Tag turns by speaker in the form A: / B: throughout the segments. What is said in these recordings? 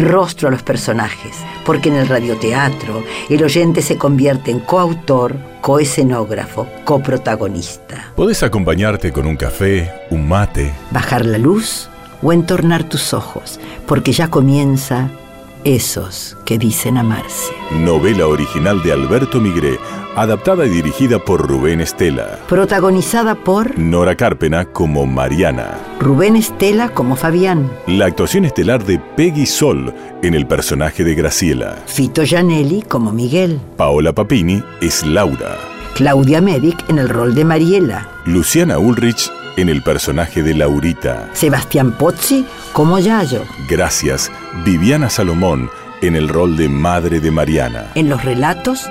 A: rostro a los personajes, porque en el radioteatro el oyente se convierte en coautor, coescenógrafo, coprotagonista.
B: Podés acompañarte con un café, un mate,
A: Bajar la luz o entornar tus ojos, porque ya comienza esos que dicen amarse.
B: novela original de Alberto Migré, adaptada y dirigida por Rubén Estela.
A: Protagonizada por
B: Nora Carpena como Mariana.
A: Rubén Estela como Fabián,
B: La actuación estelar de Peggy Sol en el personaje de Graciela.
A: Fito Gianelli como Miguel,
B: Paola Papini es Laura.
A: Claudia Medic en el rol de Mariela,
B: Luciana Ulrich en el personaje de Laurita.
A: Sebastián Pozzi como Yayo,
B: Gracias, Viviana Salomón en el rol de madre de Mariana.
A: en los relatos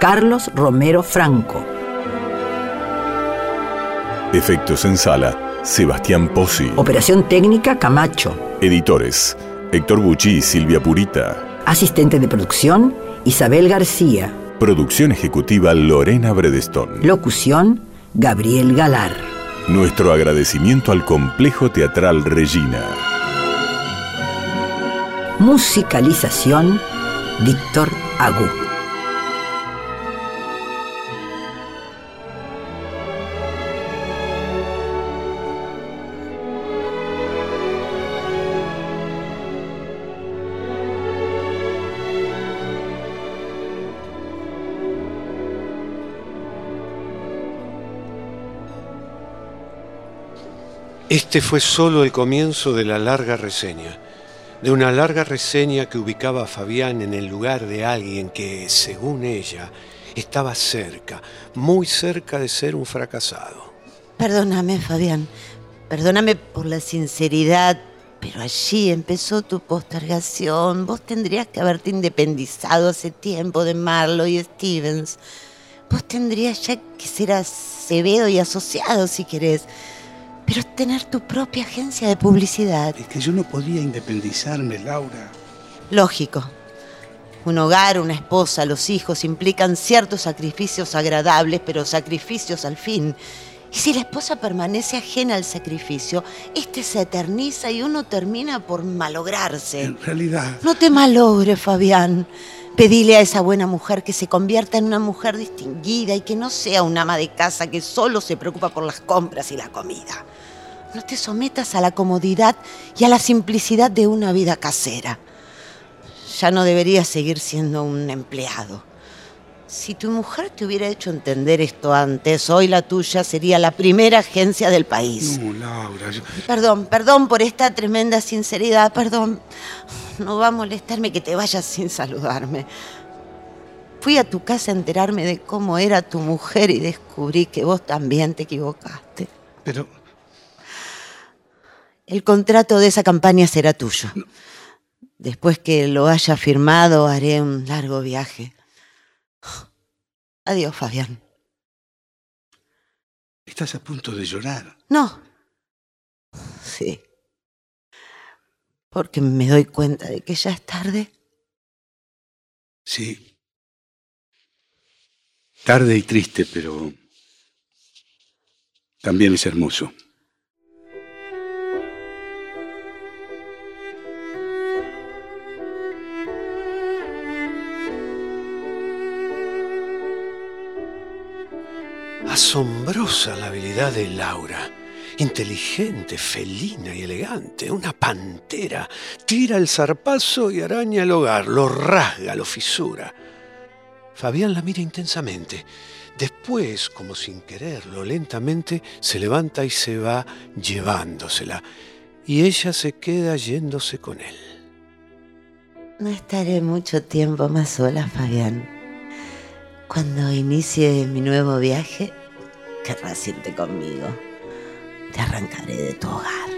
A: Carlos Romero Franco.
B: Efectos en sala, Sebastián Pozzi.
A: Operación técnica Camacho.
B: Editores, Héctor Bucci y Silvia Purita.
A: Asistente de producción Isabel García.
B: Producción ejecutiva Lorena Bredestón.
A: Locución Gabriel Galar.
B: Nuestro agradecimiento al Complejo Teatral Regina.
A: Musicalización Víctor Agú.
C: Este fue solo el comienzo de la larga reseña, de una larga reseña que ubicaba a Fabián en el lugar de alguien que, según ella, estaba cerca, muy cerca de ser un fracasado.
D: Perdóname, Fabián. Perdóname por la sinceridad, pero allí empezó tu postergación. Vos tendrías que haberte independizado hace tiempo de Marlowe y Stevens. Vos tendrías ya que ser Acevedo y asociado si querés. Pero tener tu propia agencia de publicidad.
E: Es que yo no podía independizarme, Laura.
D: Lógico. Un hogar, una esposa, los hijos implican ciertos sacrificios agradables, pero sacrificios al fin. Y si la esposa permanece ajena al sacrificio, este se eterniza y uno termina por malograrse.
E: En realidad,
D: No te malogres, Fabián. Pedile a esa buena mujer que se convierta en una mujer distinguida y que no sea una ama de casa que solo se preocupa por las compras y la comida. No te sometas a la comodidad y a la simplicidad de una vida casera. Ya no deberías seguir siendo un empleado. Si tu mujer te hubiera hecho entender esto antes, hoy la tuya sería la primera agencia del país.
E: no, Laura, yo-
D: Perdón, perdón por esta tremenda sinceridad, perdón. No va a molestarme que te vayas sin saludarme. Fui a tu casa a enterarme de cómo era tu mujer y descubrí que vos también te equivocaste.
E: pero
D: El contrato de esa campaña será tuyo. Después que lo haya firmado, haré un largo viaje. Adiós, Fabián.
E: estás a punto de llorar.
D: No. Sí. Porque me doy cuenta de que ya es tarde.
E: Sí. Tarde y triste, pero también es hermoso.
C: Asombrosa la habilidad de Laura. Inteligente, felina y elegante, una pantera. Tira el zarpazo y araña el hogar, lo rasga, lo fisura. Fabián la mira intensamente. Después, como sin quererlo, lentamente se levanta y se va llevándosela. Y ella se queda yéndose con él.
D: No estaré mucho tiempo más sola, Fabián. Cuando inicie mi nuevo viaje, querrás irte conmigo. Te arrancaré de tu hogar.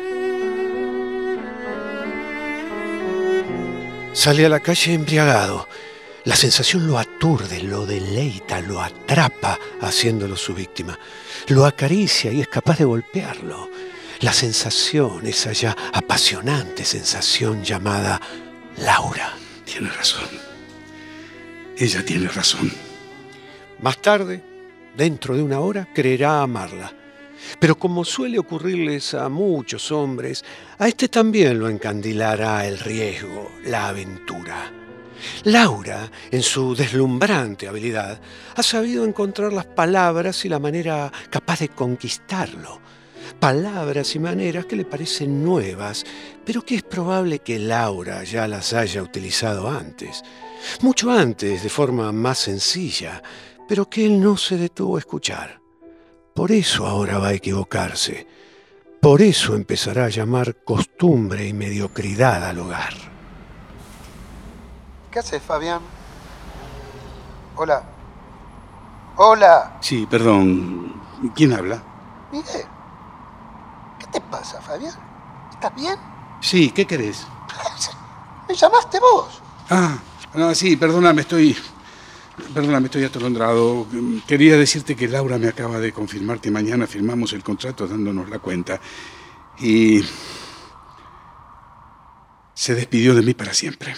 C: Sale a la calle embriagado. La sensación lo aturde, lo deleita, lo atrapa haciéndolo su víctima. Lo acaricia y es capaz de golpearlo. La sensación, esa ya apasionante sensación llamada Laura.
E: Tiene razón. Ella tiene razón.
C: Más tarde, dentro de una hora, creerá amarla. Pero como suele ocurrirles a muchos hombres, a este también lo encandilará el riesgo, la aventura. Laura, en su deslumbrante habilidad, ha sabido encontrar las palabras y la manera capaz de conquistarlo. Palabras y maneras que le parecen nuevas, pero que es probable que Laura ya las haya utilizado antes. Mucho antes, de forma más sencilla, pero que él no se detuvo a escuchar. Por eso ahora va a equivocarse. Por eso empezará a llamar costumbre y mediocridad al hogar.
F: ¿Qué haces, Fabián? Hola. Hola.
E: Sí, perdón. ¿Quién habla?
F: Miguel. ¿Qué te pasa, Fabián? ¿Estás bien?
E: Sí, ¿qué querés?
F: Me llamaste vos.
E: Ah, no, sí, perdóname, estoy. Perdóname, estoy atolondrado. Quería decirte que Laura me acaba de confirmar que mañana firmamos el contrato dándonos la cuenta. Y. se despidió de mí para siempre.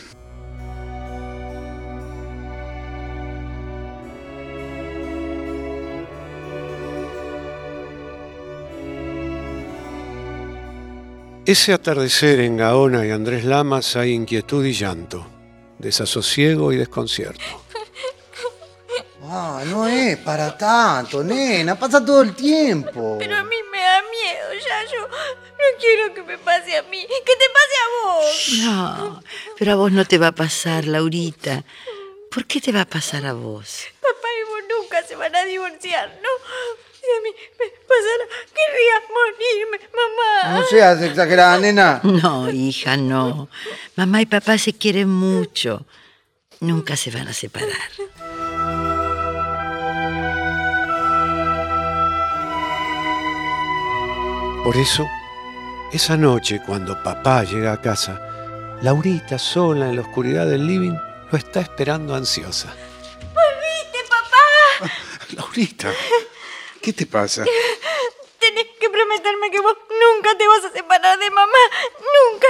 C: Ese atardecer en Gaona y Andrés Lamas hay inquietud y llanto, desasosiego y desconcierto.
G: Ah, no es para tanto, nena, pasa todo el tiempo.
H: Pero a mí me da miedo, ya yo no quiero que me pase a mí, que te pase a vos.
A: No, pero a vos no te va a pasar, Laurita. ¿Por qué te va a pasar a vos?
H: Papá y vos nunca se van a divorciar, ¿no? Si a mí me pasara, querría morirme, mamá.
G: No seas exagerada, nena.
A: No, hija, no. Mamá y papá se quieren mucho. Nunca se van a separar.
C: Por eso, esa noche cuando papá llega a casa, Laurita, sola en la oscuridad del living, lo está esperando ansiosa.
H: ¿Volviste, papá?
E: Laurita, ¿qué te pasa?
H: Tenés que prometerme que vos nunca te vas a separar de mamá. Nunca.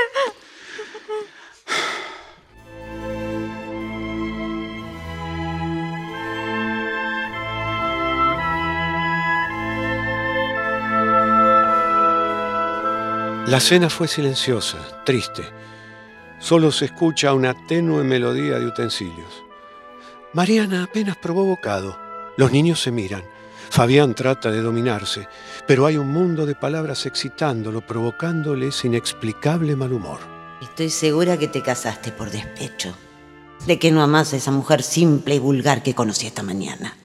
C: La cena fue silenciosa, triste. Solo se escucha una tenue melodía de utensilios. Mariana apenas probó bocado. Los niños se miran. Fabián trata de dominarse, pero hay un mundo de palabras excitándolo, provocándole ese inexplicable mal humor.
D: Estoy segura que te casaste por despecho. De que no amás a esa mujer simple y vulgar que conocí esta mañana.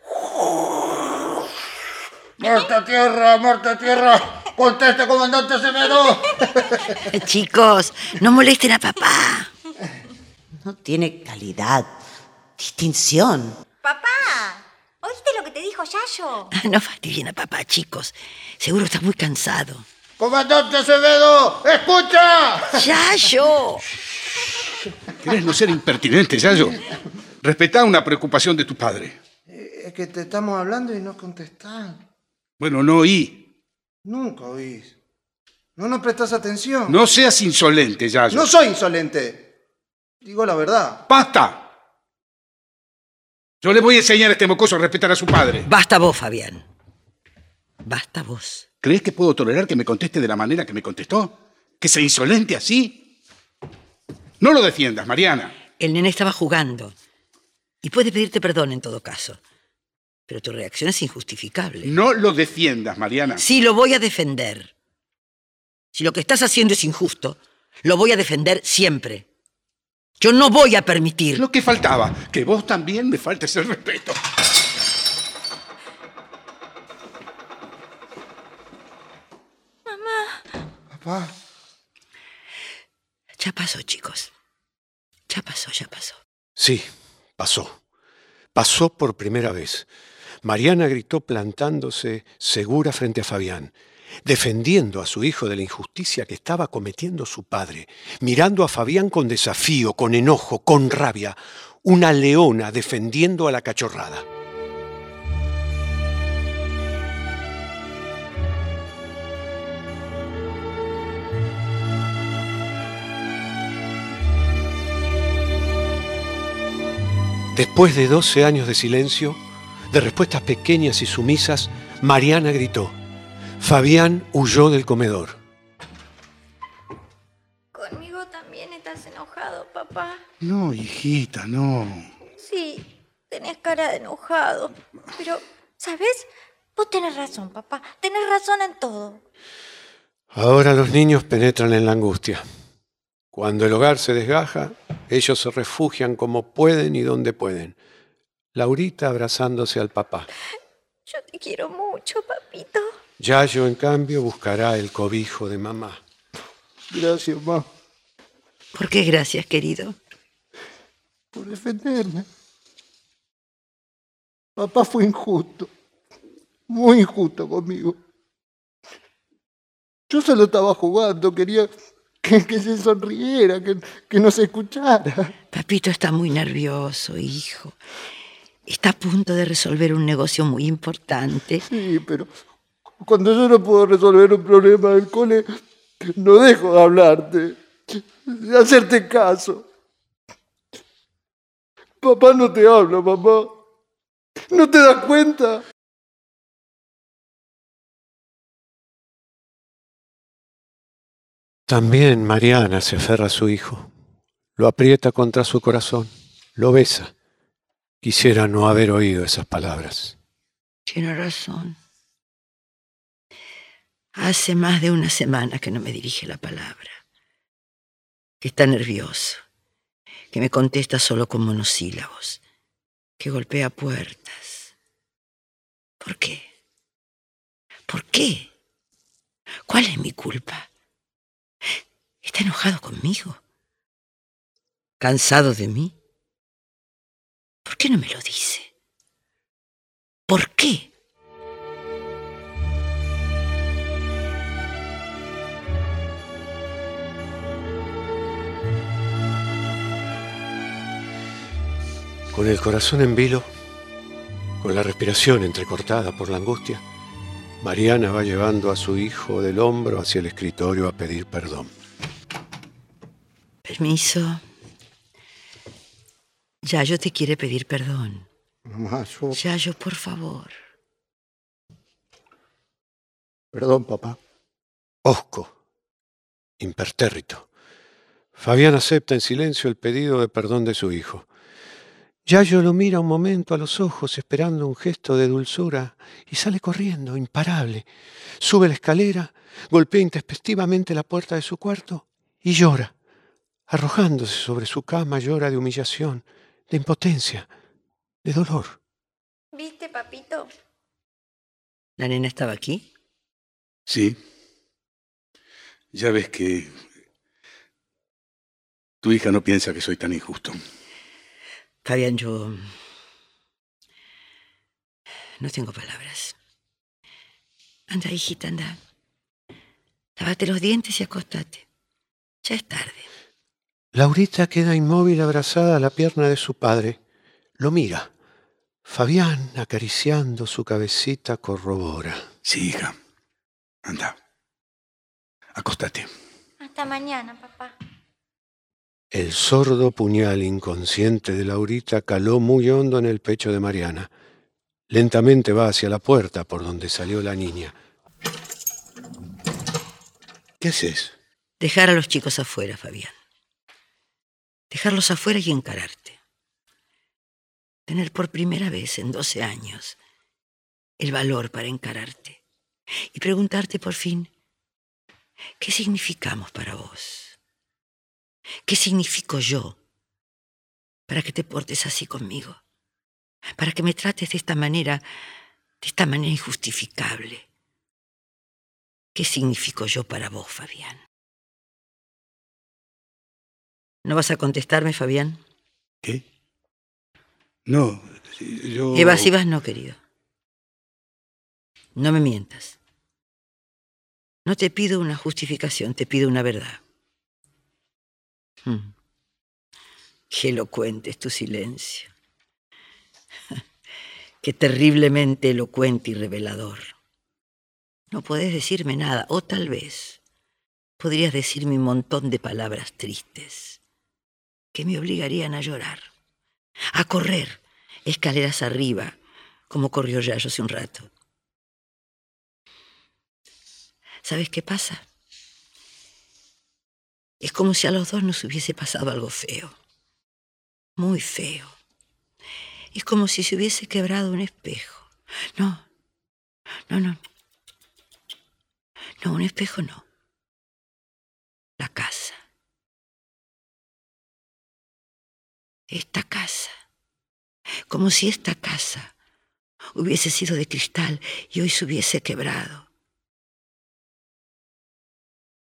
G: ¡Muerta tierra, muerta tierra! ¡Conteste, comandante Acevedo!
A: Chicos, no molesten a papá.
D: No tiene calidad, distinción.
H: Papá, ¿oíste lo que te dijo Yayo?
A: No fastidien a papá, chicos. Seguro está muy cansado.
G: ¡Comandante Acevedo! ¡Escucha!
A: ¡Yayo!
E: ¿Querés no ser impertinente, Yayo? Respetá una preocupación de tu padre.
G: Es que te estamos hablando y no contestás.
E: Bueno, no oí.
G: Nunca oís. No nos prestas atención.
E: No seas insolente, Yayo.
G: No soy insolente. Digo la verdad.
E: ¡Basta! Yo le voy a enseñar a este mocoso a respetar a su padre.
A: Basta vos, Fabián. Basta vos.
E: ¿Crees que puedo tolerar que me conteste de la manera que me contestó? ¿Que sea insolente así? No lo defiendas, Mariana.
A: El nene estaba jugando. Y puede pedirte perdón en todo caso. Pero tu reacción es injustificable.
E: No lo defiendas, Mariana.
A: Sí, lo voy a defender. Si lo que estás haciendo es injusto, lo voy a defender siempre. Yo no voy a permitir.
E: Lo que faltaba, que vos también me faltes el respeto.
G: Papá.
A: Ya pasó, chicos. Ya pasó, ya pasó.
C: Sí, pasó. Pasó por primera vez. Mariana gritó plantándose segura frente a Fabián, defendiendo a su hijo de la injusticia que estaba cometiendo su padre, mirando a Fabián con desafío, con enojo, con rabia. una leona defendiendo a la cachorrada. Después de 12 años de silencio, de respuestas pequeñas y sumisas, Mariana gritó. Fabián huyó del comedor.
H: Conmigo también estás enojado, papá.
E: No, hijita, no.
H: Sí, tenés cara de enojado. Pero, ¿sabes? Vos tenés razón, papá. Tenés razón en todo.
C: Ahora los niños penetran en la angustia. Cuando el hogar se desgaja, ellos se refugian como pueden y donde pueden. Laurita abrazándose al papá.
H: Yo te quiero mucho, papito.
C: Yayo, en cambio, buscará el cobijo de mamá.
F: Gracias, mamá,
A: ¿Por qué gracias, querido?
F: por defenderme. Papá fue injusto. Muy injusto conmigo. Yo solo estaba jugando, quería que, que se sonriera, que, que nos escuchara.
A: Papito está muy nervioso, hijo. Está a punto de resolver un negocio muy importante.
F: Sí, pero cuando yo no puedo resolver un problema del cole, no dejo de hablarte, de hacerte caso. Papá no te habla, mamá. ¿No te das cuenta?
C: También Mariana se aferra a su hijo. Lo aprieta contra su corazón. Lo besa. Quisiera no haber oído esas palabras.
A: Tiene razón. Hace más de una semana que no me dirige la palabra. Que está nervioso. Que me contesta solo con monosílabos. Que golpea puertas. ¿Por qué? ¿Por qué? ¿Cuál es mi culpa? ¿Está enojado conmigo? ¿Cansado de mí? ¿Por qué no me lo dice? ¿Por qué?
C: Con el corazón en vilo, con la respiración entrecortada por la angustia, Mariana va llevando a su hijo del hombro hacia el escritorio a pedir perdón.
A: Permiso. Yayo te quiere pedir perdón.
F: Mamá, yo...
A: Yayo, por favor.
F: Perdón, papá.
C: Osco, impertérrito. Fabián acepta en silencio el pedido de perdón de su hijo. Yayo lo mira un momento a los ojos esperando un gesto de dulzura y sale corriendo, imparable. Sube la escalera, golpea intempestivamente la puerta de su cuarto y llora. Arrojándose sobre su cama llora de humillación, de impotencia, de dolor.
H: ¿Viste, papito?
A: ¿La nena estaba aquí?
E: Sí. Ya ves que tu hija no piensa que soy tan injusto.
A: Fabián, yo... No tengo palabras. Anda, hijita, anda. Lávate los dientes y acostate. Ya es tarde.
C: Laurita queda inmóvil abrazada a la pierna de su padre. Lo mira. Fabián, acariciando su cabecita, corrobora.
E: Sí, hija. Anda. Acostate.
H: Hasta mañana, papá.
C: El sordo puñal inconsciente de Laurita caló muy hondo en el pecho de Mariana. Lentamente va hacia la puerta por donde salió la niña.
E: ¿Qué haces?
A: Dejar a los chicos afuera, Fabián. Dejarlos afuera y encararte. Tener por primera vez en 12 años el valor para encararte y preguntarte por fin, ¿qué significamos para vos? ¿Qué significo yo para que te portes así conmigo? Para que me trates de esta manera, de esta manera injustificable. ¿Qué significo yo para vos, Fabián? ¿No vas a contestarme, Fabián?
E: ¿Qué? No, yo...
A: Evasivas no, querido. No me mientas. No te pido una justificación, te pido una verdad. Hmm. Qué elocuente es tu silencio. Qué terriblemente elocuente y revelador. No podés decirme nada, o tal vez podrías decirme un montón de palabras tristes que me obligarían a llorar, a correr escaleras arriba, como corrió yo hace un rato. ¿Sabes qué pasa? Es como si a los dos nos hubiese pasado algo feo, muy feo. Es como si se hubiese quebrado un espejo. No, no, no. No, un espejo no. La casa. Esta casa. Como si esta casa hubiese sido de cristal y hoy se hubiese quebrado.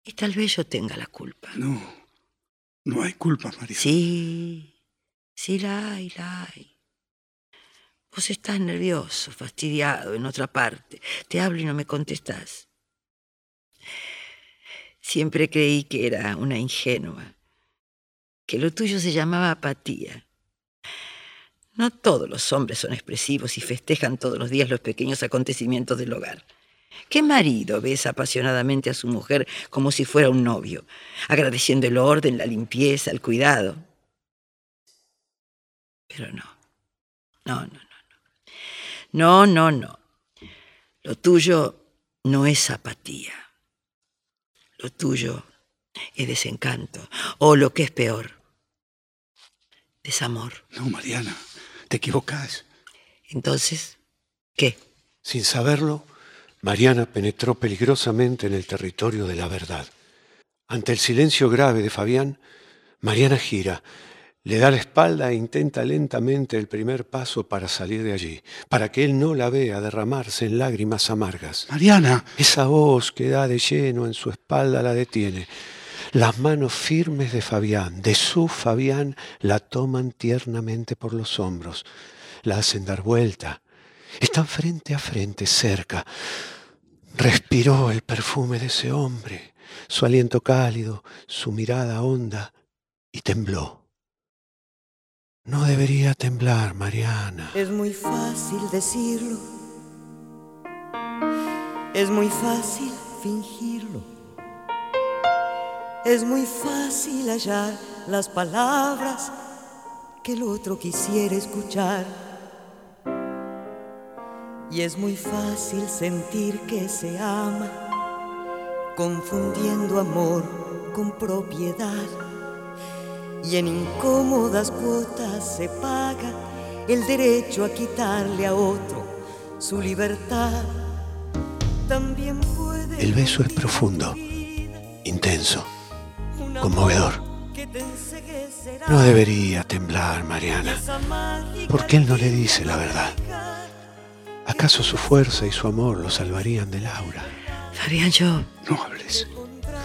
A: Y tal vez yo tenga la culpa.
E: No, no hay culpa, María.
A: Sí, sí la hay, la hay. Vos estás nervioso, fastidiado, en otra parte. Te hablo y no me contestás. Siempre creí que era una ingenua, que lo tuyo se llamaba apatía. No todos los hombres son expresivos y festejan todos los días los pequeños acontecimientos del hogar. ¿Qué marido besa apasionadamente a su mujer como si fuera un novio, agradeciendo el orden, la limpieza, el cuidado? Pero no, no, no, no. No, no, no. Lo tuyo no es apatía. Lo tuyo es desencanto. O lo que es peor, desamor.
E: No, Mariana, te equivocás.
A: Entonces, ¿qué?
C: Sin saberlo, Mariana penetró peligrosamente en el territorio de la verdad. Ante el silencio grave de Fabián, Mariana gira, le da la espalda e intenta lentamente el primer paso para salir de allí, para que él no la vea derramarse en lágrimas amargas.
E: Mariana.
C: Esa voz que da de lleno en su espalda la detiene. Las manos firmes de Fabián, de su Fabián, la toman tiernamente por los hombros, la hacen dar vuelta. Están frente a frente, cerca. Respiró el perfume de ese hombre, su aliento cálido, su mirada honda, y tembló. No debería temblar, Mariana.
I: Es muy fácil decirlo. Es muy fácil fingirlo. Es muy fácil hallar las palabras que el otro quisiera escuchar. Y es muy fácil sentir que se ama, confundiendo amor con propiedad. Y en incómodas cuotas se paga el derecho a quitarle a otro su libertad. También puede
C: El beso es profundo, intenso, conmovedor. No debería temblar, Mariana, porque él no le dice la verdad. ¿Acaso su fuerza y su amor lo salvarían de Laura?
A: Fabián, yo...
E: No hables.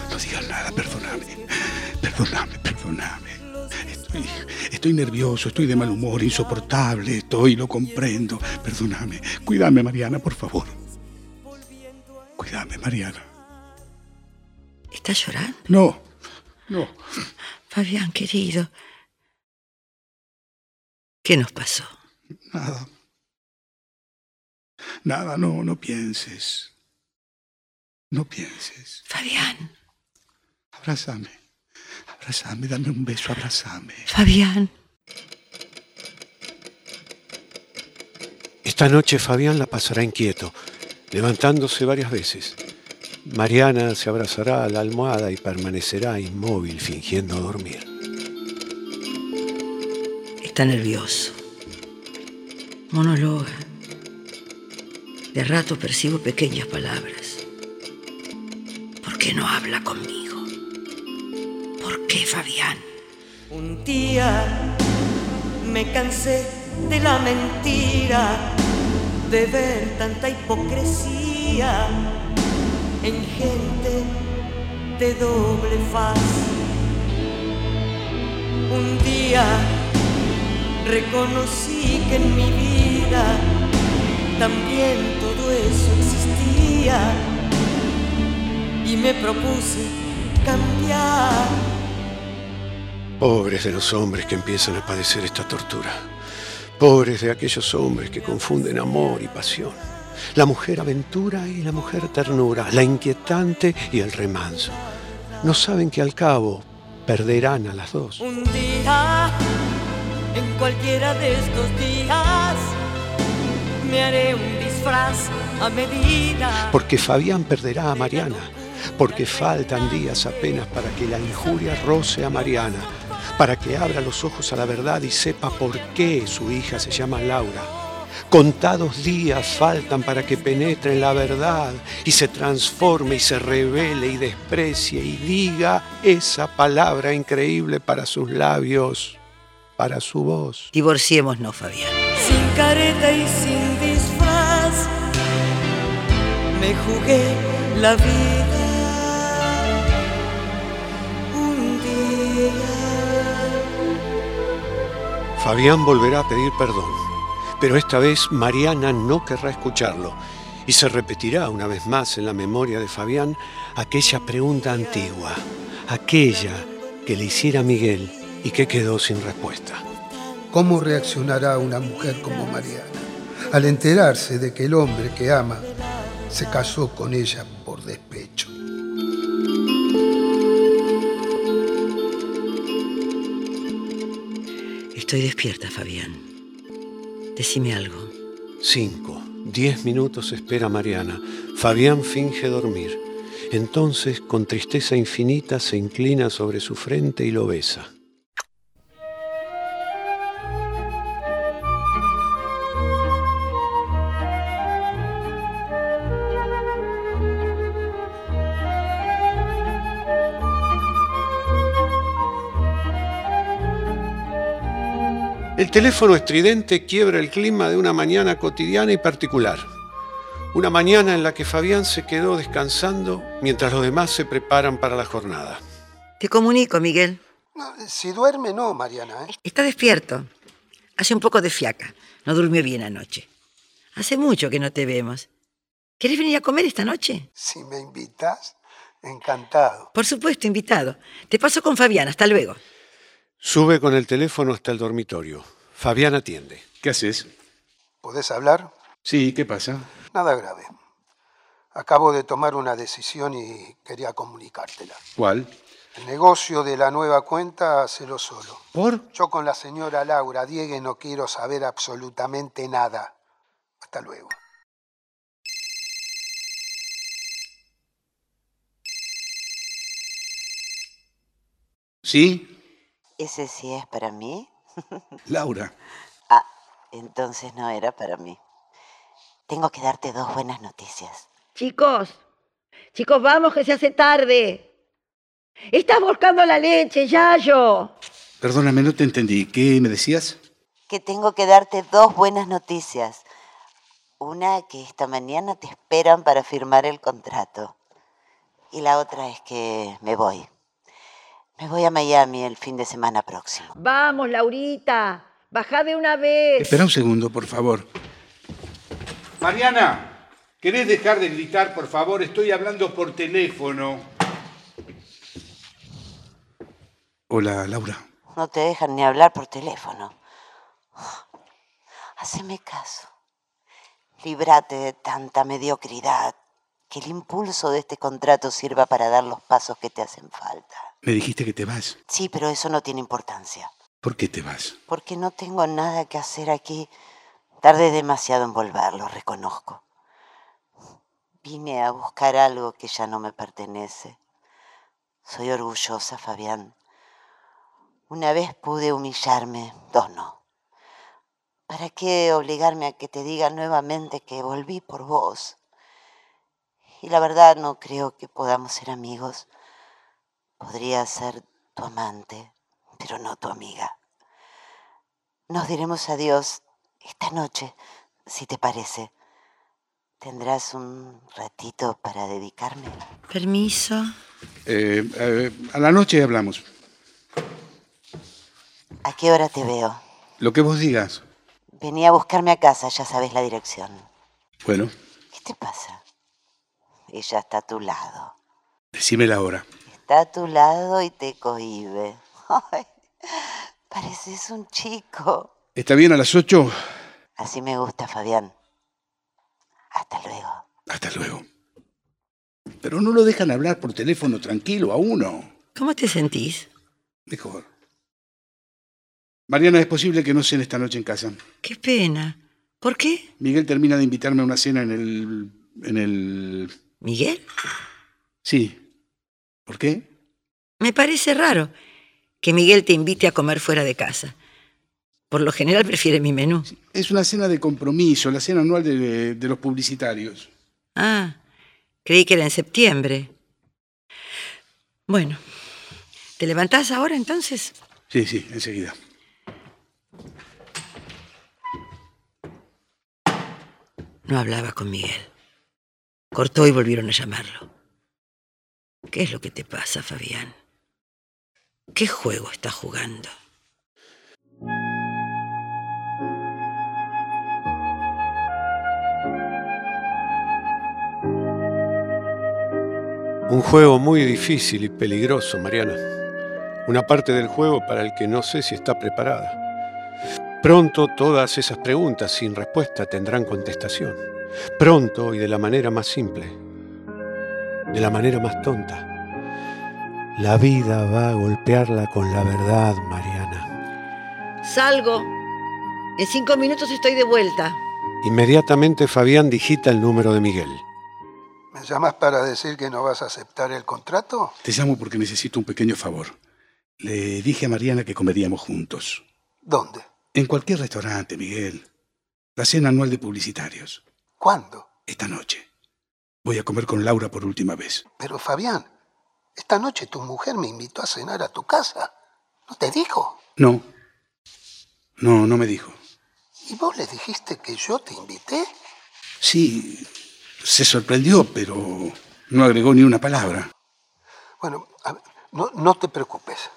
E: No digas nada, perdóname. Perdóname, perdóname. Estoy, estoy nervioso, estoy de mal humor, insoportable, estoy, lo comprendo. Perdóname. Cuídame, Mariana, por favor. Cuídame, Mariana.
A: ¿Estás llorando?
E: No, no.
A: Fabián, querido. ¿Qué nos pasó?
E: Nada. Nada, no, no pienses. No pienses.
A: Fabián.
E: Abrázame. Abrázame, dame un beso, abrázame.
A: Fabián.
C: Esta noche Fabián la pasará inquieto, levantándose varias veces. Mariana se abrazará a la almohada y permanecerá inmóvil fingiendo dormir.
A: Está nervioso. Monologa. De rato percibo pequeñas palabras. ¿Por qué no habla conmigo? ¿Por qué, Fabián?
I: Un día me cansé de la mentira, de ver tanta hipocresía en gente de doble faz. Un día reconocí que en mi vida también todo eso existía y me propuse cambiar.
C: Pobres de los hombres que empiezan a padecer esta tortura. Pobres de aquellos hombres que confunden amor y pasión. La mujer aventura y la mujer ternura, la inquietante y el remanso. No saben que al cabo perderán a las dos.
I: Un día, en cualquiera de estos días, me haré un disfraz a medida.
C: Porque Fabián perderá a Mariana. Porque faltan días apenas para que la injuria roce a Mariana. Para que abra los ojos a la verdad y sepa por qué su hija se llama Laura. Contados días faltan para que penetre en la verdad y se transforme y se revele y desprecie y diga esa palabra increíble para sus labios, para su voz.
A: Divorciémonos, Fabián.
I: Sin careta y sin disfraz, me jugué la vida. Un día.
C: Fabián volverá a pedir perdón, pero esta vez Mariana no querrá escucharlo y se repetirá una vez más en la memoria de Fabián aquella pregunta antigua, aquella que le hiciera Miguel y que quedó sin respuesta.
J: ¿Cómo reaccionará una mujer como Mariana al enterarse de que el hombre que ama se casó con ella por despecho?
A: Estoy despierta, Fabián. Decime algo.
C: Cinco, diez minutos espera Mariana. Fabián finge dormir. Entonces, con tristeza infinita, se inclina sobre su frente y lo besa. El teléfono estridente quiebra el clima de una mañana cotidiana y particular. Una mañana en la que Fabián se quedó descansando mientras los demás se preparan para la jornada.
A: Te comunico, Miguel.
J: No, si duerme, no, Mariana. ¿eh?
A: Está despierto. Hace un poco de fiaca. No durmió bien anoche. Hace mucho que no te vemos. ¿Quieres venir a comer esta noche?
J: Si me invitas, encantado.
A: Por supuesto, invitado. Te paso con Fabián. Hasta luego.
C: Sube con el teléfono hasta el dormitorio. Fabián atiende.
E: ¿Qué haces?
J: ¿Podés hablar?
E: Sí, ¿qué pasa?
J: Nada grave. Acabo de tomar una decisión y quería comunicártela.
E: ¿Cuál?
J: El negocio de la nueva cuenta, hacelo solo.
E: ¿Por?
J: Yo con la señora Laura Diegue no quiero saber absolutamente nada. Hasta luego.
E: ¿Sí?
D: ¿Ese sí es para mí?
E: Laura.
D: Ah, entonces no era para mí. Tengo que darte dos buenas noticias.
A: Chicos, chicos, vamos que se hace tarde. Estás volcando la leche, Yayo.
E: Perdóname, no te entendí. ¿Qué me decías?
D: Que tengo que darte dos buenas noticias. Una que esta mañana te esperan para firmar el contrato. Y la otra es que me voy. Me voy a Miami el fin de semana próximo.
A: Vamos, Laurita. Baja de una vez.
E: Espera un segundo, por favor. Mariana, ¿querés dejar de gritar, por favor? Estoy hablando por teléfono. Hola, Laura.
D: No te dejan ni hablar por teléfono. Haceme caso. Líbrate de tanta mediocridad. Que el impulso de este contrato sirva para dar los pasos que te hacen falta.
E: Me dijiste que te vas.
D: Sí, pero eso no tiene importancia.
E: ¿Por qué te vas?
D: Porque no tengo nada que hacer aquí. Tardé demasiado en volver, lo reconozco. Vine a buscar algo que ya no me pertenece. Soy orgullosa, Fabián. Una vez pude humillarme, dos no. ¿Para qué obligarme a que te diga nuevamente que volví por vos? Y la verdad no creo que podamos ser amigos. Podría ser tu amante, pero no tu amiga. Nos diremos adiós esta noche, si te parece. ¿Tendrás un ratito para dedicarme?
A: Permiso.
E: Eh, eh, a la noche hablamos.
D: ¿A qué hora te veo?
E: Lo que vos digas.
D: Vení a buscarme a casa, ya sabes la dirección.
E: Bueno,
D: ¿Qué te pasa? Ella está a tu lado.
E: decime la hora.
D: Está a tu lado y te cohibe. Ay, Pareces un chico.
E: ¿Está bien a las ocho?
D: Así me gusta, Fabián. Hasta luego.
E: Hasta luego. Pero no lo dejan hablar por teléfono tranquilo a uno.
A: ¿Cómo te sentís?
E: Mejor. Mariana, es posible que no cene esta noche en casa.
A: Qué pena. ¿Por qué?
E: Miguel termina de invitarme a una cena en el. en el.
A: ¿Miguel?
E: Sí. ¿Por qué?
A: Me parece raro que Miguel te invite a comer fuera de casa. Por lo general prefiere mi menú.
E: Es una cena de compromiso, la cena anual de, de los publicitarios.
A: Ah, creí que era en septiembre. Bueno, ¿te levantás ahora entonces?
E: Sí, sí, enseguida.
A: No hablaba con Miguel. Cortó y volvieron a llamarlo. ¿Qué es lo que te pasa, Fabián? ¿Qué juego estás jugando?
C: Un juego muy difícil y peligroso, Mariana. Una parte del juego para el que no sé si está preparada. Pronto todas esas preguntas sin respuesta tendrán contestación. Pronto y de la manera más simple. De la manera más tonta. La vida va a golpearla con la verdad, Mariana.
A: Salgo. En cinco minutos estoy de vuelta.
C: Inmediatamente Fabián digita el número de Miguel.
J: ¿Me llamas para decir que no vas a aceptar el contrato?
E: Te llamo porque necesito un pequeño favor. Le dije a Mariana que comeríamos juntos.
J: ¿Dónde?
E: En cualquier restaurante, Miguel. La cena anual de publicitarios.
J: ¿Cuándo?
E: Esta noche. Voy a comer con Laura por última vez.
J: Pero Fabián, esta noche tu mujer me invitó a cenar a tu casa. ¿No te dijo?
E: No. No, no me dijo.
J: ¿Y vos le dijiste que yo te invité?
E: Sí, se sorprendió, pero no agregó ni una palabra.
J: Bueno, a ver, no, no te preocupes.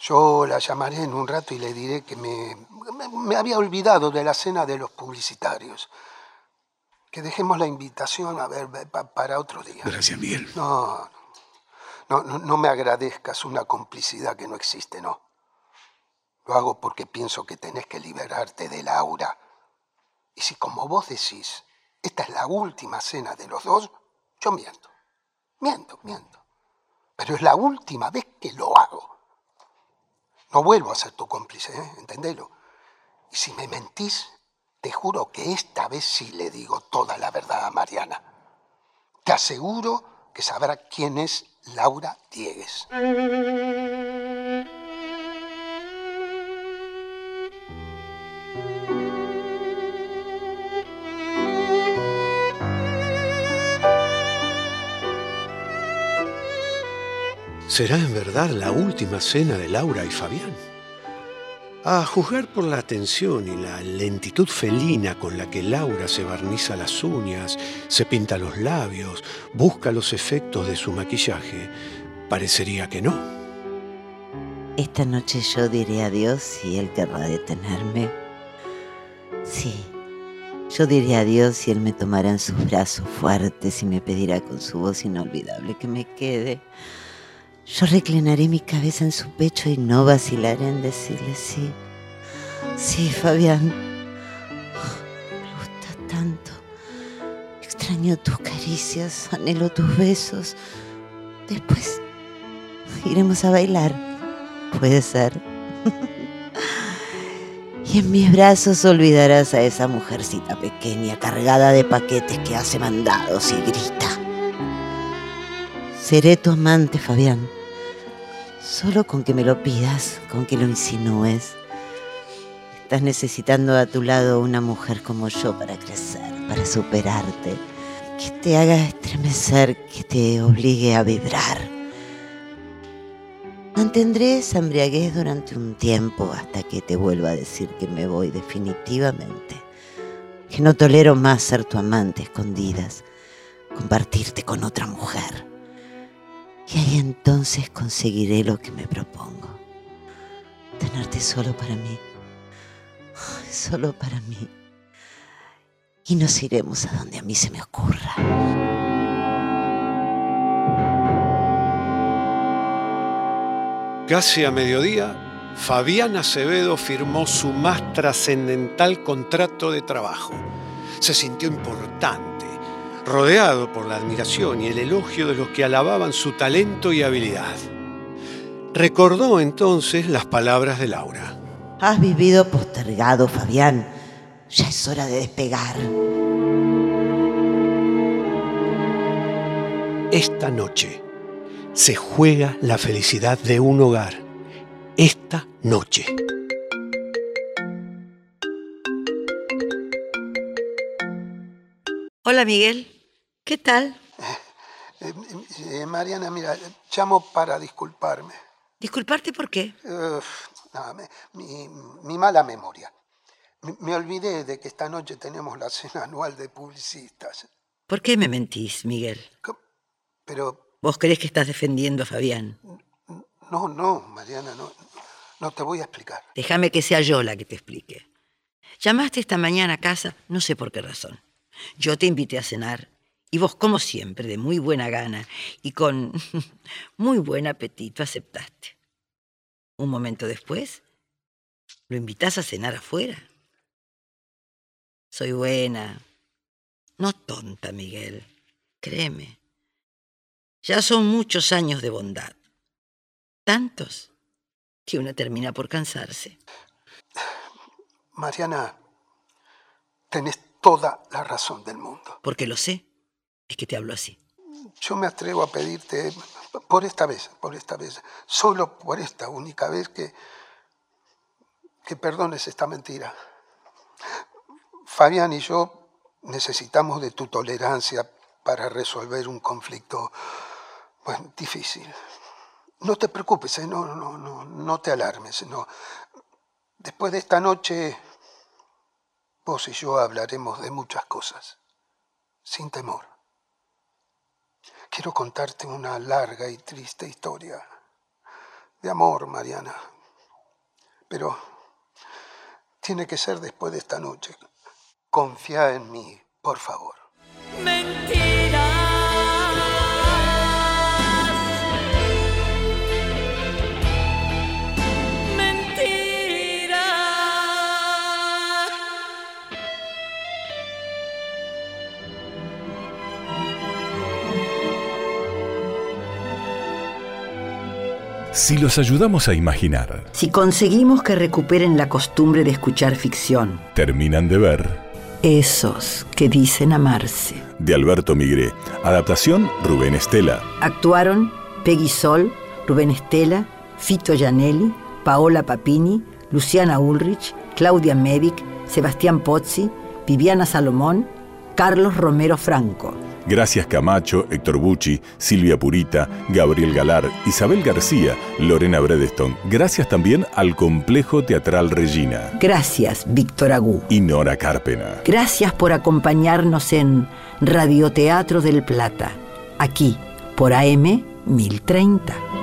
J: Yo la llamaré en un rato y le diré que me, me, me había olvidado de la cena de los publicitarios. Que dejemos la invitación a ver para otro día.
E: Gracias, Miguel.
J: No, no, no, no me agradezcas una complicidad que no existe, no. Lo hago porque pienso que tenés que liberarte de Laura. Y si como vos decís, esta es la última cena de los dos, yo miento. Miento, miento. Pero es la última vez que lo hago. No vuelvo a ser tu cómplice, ¿eh? Entendelo. Y si me mentís, te juro que esta vez sí le digo toda la verdad a Mariana. Te aseguro que sabrá quién es Laura Diegues.
C: ¿Será en verdad la última cena de Laura y Fabián? A juzgar por la atención y la lentitud felina con la que Laura se barniza las uñas, se pinta los labios, busca los efectos de su maquillaje, parecería que no.
D: Esta noche yo diré adiós y él querrá detenerme. Sí, yo diré adiós y él me tomará en sus brazos fuertes y me pedirá con su voz inolvidable que me quede. Yo reclinaré mi cabeza en su pecho y no vacilaré en decirle sí. Sí, Fabián. Me gusta tanto. Extraño tus caricias, anhelo tus besos. Después iremos a bailar. Puede ser. y en mis brazos olvidarás a esa mujercita pequeña cargada de paquetes que hace mandados y grita. Seré tu amante, Fabián. Solo con que me lo pidas, con que lo insinúes. Estás necesitando a tu lado una mujer como yo para crecer, para superarte, que te haga estremecer, que te obligue a vibrar. Mantendré esa embriaguez durante un tiempo hasta que te vuelva a decir que me voy definitivamente, que no tolero más ser tu amante escondidas, compartirte con otra mujer. Y ahí entonces conseguiré lo que me propongo. Tenerte solo para mí. Solo para mí. Y nos iremos a donde a mí se me ocurra.
C: Casi a mediodía, Fabián Acevedo firmó su más trascendental contrato de trabajo. Se sintió importante, rodeado por la admiración y el elogio de los que alababan su talento y habilidad. Recordó entonces las palabras de Laura.
D: Has vivido postergado, Fabián. Ya es hora de despegar.
C: Esta noche se juega la felicidad de un hogar. Esta noche.
A: Hola Miguel, ¿qué tal?
J: Eh, eh, Mariana, mira, llamo para disculparme.
A: ¿Disculparte por qué?
J: No, mi, mi mala memoria. Me, me olvidé de que esta noche tenemos la cena anual de publicistas.
A: ¿Por qué me mentís, Miguel?
J: Pero
A: ¿Vos crees que estás defendiendo a Fabián?
J: no, no, Mariana, no, no te voy a explicar.
A: Déjame que sea yo la que te explique. Llamaste esta mañana a casa, no sé por qué razón. Yo te invité a cenar y vos, como siempre, de muy buena gana y con muy buen apetito, aceptaste. Un momento después, lo invitás a cenar afuera. Soy buena, no tonta, Miguel. Créeme. Ya son muchos años de bondad. Tantos que una termina por cansarse.
J: Mariana, tenés toda la razón del mundo.
A: Porque lo sé. Es que te hablo así.
J: Yo me atrevo a pedirte, por esta vez, por esta vez, solo por esta única vez que, que perdones esta mentira. Fabián y yo necesitamos de tu tolerancia para resolver un conflicto bueno, difícil. No te preocupes, ¿eh? no, no, no, no te alarmes. No. Después de esta noche, vos y yo hablaremos de muchas cosas, sin temor. Quiero contarte una larga y triste historia de amor, Mariana. Pero tiene que ser después de esta noche. Confía en mí, por favor.
B: Si los ayudamos a imaginar,
A: Si conseguimos que recuperen la costumbre de escuchar ficción,
B: terminan de ver
A: esos que dicen amarse.
B: de Alberto Migré. Adaptación Rubén Estela.
A: Actuaron Peggy Sol, Rubén Estela, Fito Gianelli, Paola Papini, Luciana Ulrich, Claudia Medic, Sebastián Pozzi, Viviana Salomón, Carlos Romero Franco.
B: Gracias Camacho, Héctor Bucci, Silvia Purita, Gabriel Galar, Isabel García, Lorena Bredeston. Gracias también al Complejo Teatral Regina
A: Gracias, Víctor Agú.
B: y Nora Carpena.
A: Gracias por acompañarnos en Radioteatro del Plata, aquí por AM 1030.